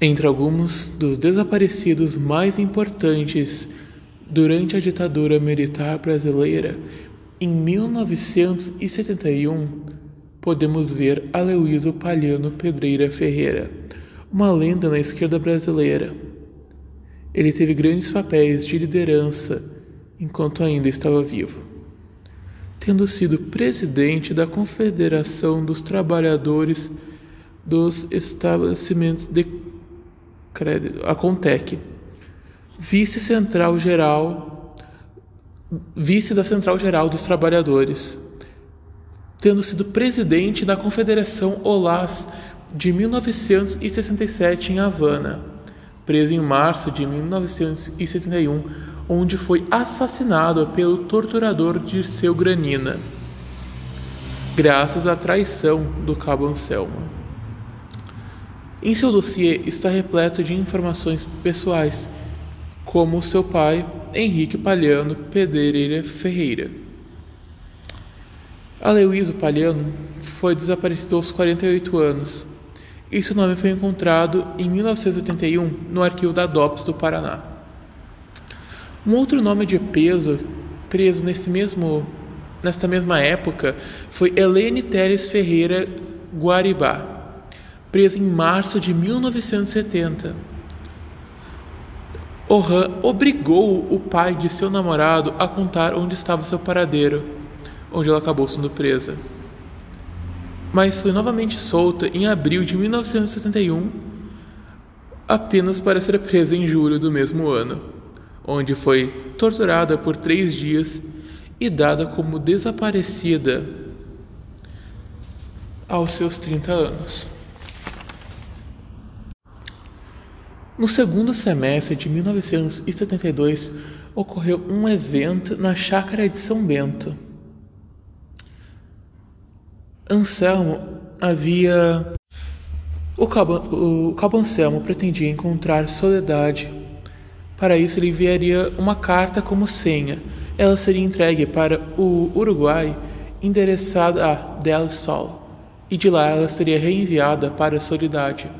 Entre alguns dos desaparecidos mais importantes durante a ditadura militar brasileira, em 1971, podemos ver Aloysio Palhano Pedreira Ferreira, uma lenda na esquerda brasileira. Ele teve grandes papéis de liderança enquanto ainda estava vivo, tendo sido presidente da Confederação dos Trabalhadores dos Estabelecimentos de Crédito, a Contec, vice-central-geral, vice da Central-Geral dos Trabalhadores tendo sido presidente da Confederação OLAS de 1967 em Havana, preso em março de 1971, onde foi assassinado pelo torturador Dirceu Granina, graças à traição do cabo Anselmo. Em seu dossiê está repleto de informações pessoais, como seu pai, Henrique Palhano Pedreira Ferreira. Aloysio Palhano foi desaparecido aos 48 anos e seu nome foi encontrado em 1981 no arquivo da DOPS do Paraná. Um outro nome de peso preso nesse mesmo, nesta mesma época foi Helene Teres Ferreira Guaribá, presa em março de 1970. Orhan obrigou o pai de seu namorado a contar onde estava seu paradeiro onde ela acabou sendo presa. Mas foi novamente solta em abril de 1971, apenas para ser presa em julho do mesmo ano, onde foi torturada por três dias e dada como desaparecida aos seus 30 anos. No segundo semestre de 1972, ocorreu um evento na chácara de São Bento. Anselmo havia. O cabo, o cabo Anselmo pretendia encontrar Soledade. Para isso, ele enviaria uma carta como senha. Ela seria entregue para o Uruguai, endereçada a Del Sol, e de lá ela seria reenviada para Soledade.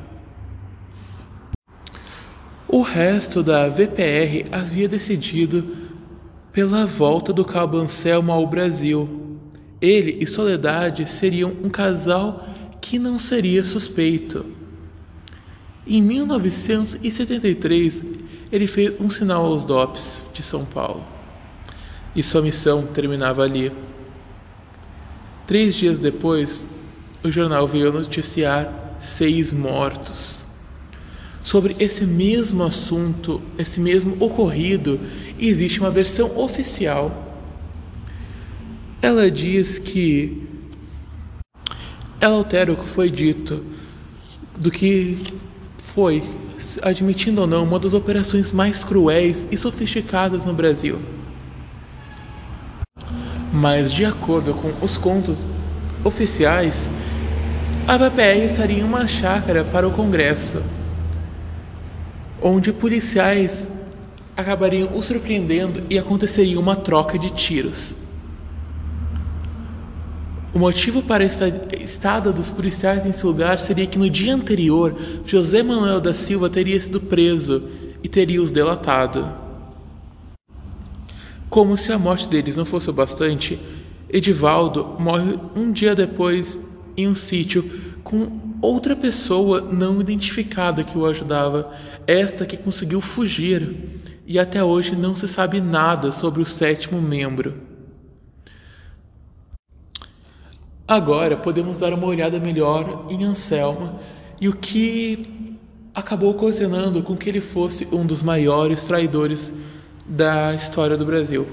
O resto da VPR havia decidido pela volta do cabo Anselmo ao Brasil ele e Soledade seriam um casal que não seria suspeito. Em 1973, ele fez um sinal aos DOPS de São Paulo e sua missão terminava ali. Três dias depois, o jornal veio noticiar seis mortos. Sobre esse mesmo assunto, esse mesmo ocorrido, existe uma versão oficial ela diz que ela altera o que foi dito do que foi, admitindo ou não, uma das operações mais cruéis e sofisticadas no Brasil. Mas, de acordo com os contos oficiais, a VPR estaria em uma chácara para o Congresso, onde policiais acabariam o surpreendendo e aconteceria uma troca de tiros. O motivo para a estada dos policiais nesse lugar seria que no dia anterior José Manuel da Silva teria sido preso e teria os delatado. Como se a morte deles não fosse o bastante, Edivaldo morre um dia depois em um sítio com outra pessoa não identificada que o ajudava, esta que conseguiu fugir, e até hoje não se sabe nada sobre o sétimo membro. Agora podemos dar uma olhada melhor em Anselmo e o que acabou ocasionando com que ele fosse um dos maiores traidores da história do Brasil.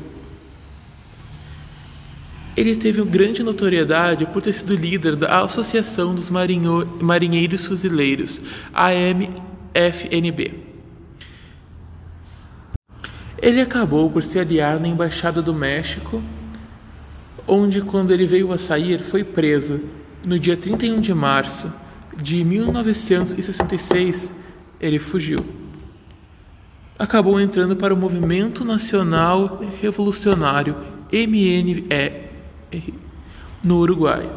Ele teve grande notoriedade por ter sido líder da Associação dos Marinheiros Fuzileiros, AMFNB. Ele acabou por se aliar na Embaixada do México onde, quando ele veio a sair, foi preso no dia 31 de março de 1966. Ele fugiu. Acabou entrando para o Movimento Nacional Revolucionário MNE no Uruguai.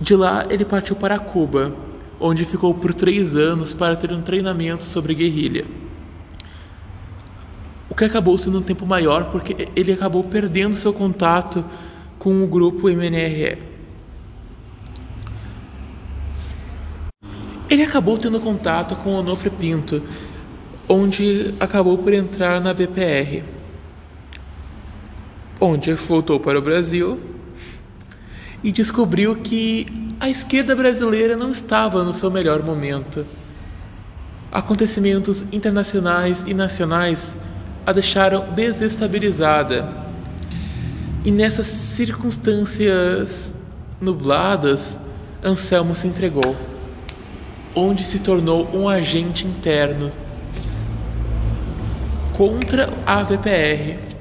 De lá, ele partiu para Cuba, onde ficou por três anos para ter um treinamento sobre guerrilha. O que acabou sendo um tempo maior porque ele acabou perdendo seu contato com o grupo MNRE. Ele acabou tendo contato com Onofre Pinto, onde acabou por entrar na BPR, onde voltou para o Brasil e descobriu que a esquerda brasileira não estava no seu melhor momento. Acontecimentos internacionais e nacionais a deixaram desestabilizada. E nessas circunstâncias nubladas, Anselmo se entregou, onde se tornou um agente interno contra a VPR,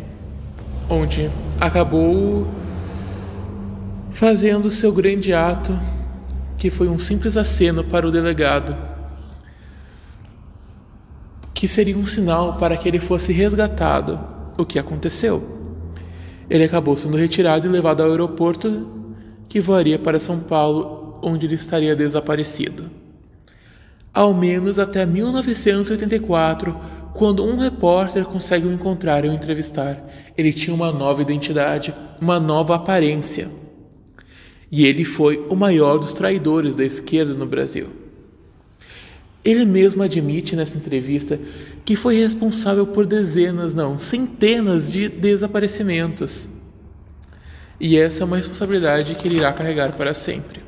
onde acabou fazendo seu grande ato, que foi um simples aceno para o delegado, que seria um sinal para que ele fosse resgatado. O que aconteceu? Ele acabou sendo retirado e levado ao aeroporto que voaria para São Paulo, onde ele estaria desaparecido. Ao menos até 1984, quando um repórter consegue o encontrar e o entrevistar, ele tinha uma nova identidade, uma nova aparência. E ele foi o maior dos traidores da esquerda no Brasil. Ele mesmo admite nessa entrevista que foi responsável por dezenas, não, centenas de desaparecimentos. E essa é uma responsabilidade que ele irá carregar para sempre.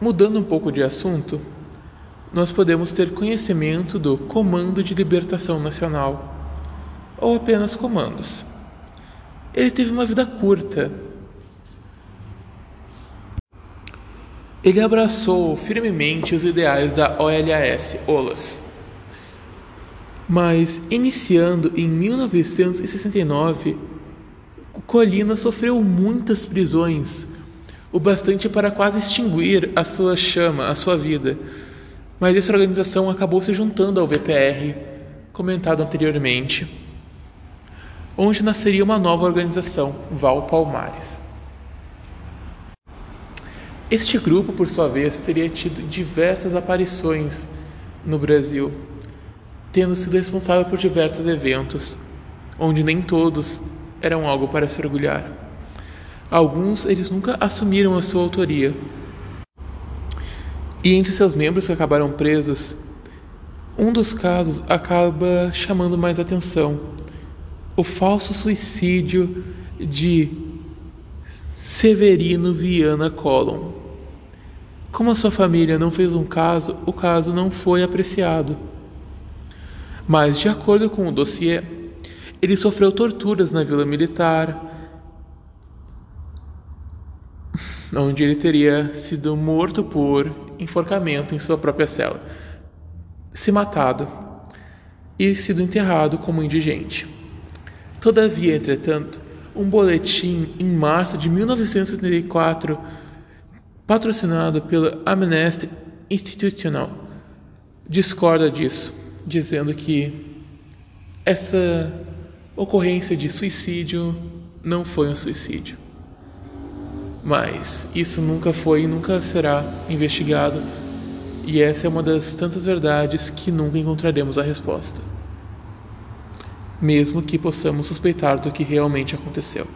Mudando um pouco de assunto, nós podemos ter conhecimento do Comando de Libertação Nacional, ou apenas comandos. Ele teve uma vida curta. Ele abraçou firmemente os ideais da OLAS, OLAS. Mas, iniciando em 1969, Colina sofreu muitas prisões, o bastante para quase extinguir a sua chama, a sua vida. Mas essa organização acabou se juntando ao VPR, comentado anteriormente onde nasceria uma nova organização, Val Palmares. Este grupo, por sua vez, teria tido diversas aparições no Brasil, tendo sido responsável por diversos eventos, onde nem todos eram algo para se orgulhar. Alguns eles nunca assumiram a sua autoria. E entre seus membros que acabaram presos, um dos casos acaba chamando mais atenção, o falso suicídio de Severino Viana Collum. Como a sua família não fez um caso, o caso não foi apreciado. Mas, de acordo com o dossiê, ele sofreu torturas na vila militar, onde ele teria sido morto por enforcamento em sua própria cela, se matado e sido enterrado como indigente. Todavia, entretanto, um boletim em março de 1974, patrocinado pela Amnesty International, discorda disso, dizendo que essa ocorrência de suicídio não foi um suicídio. Mas isso nunca foi e nunca será investigado, e essa é uma das tantas verdades que nunca encontraremos a resposta mesmo que possamos suspeitar do que realmente aconteceu.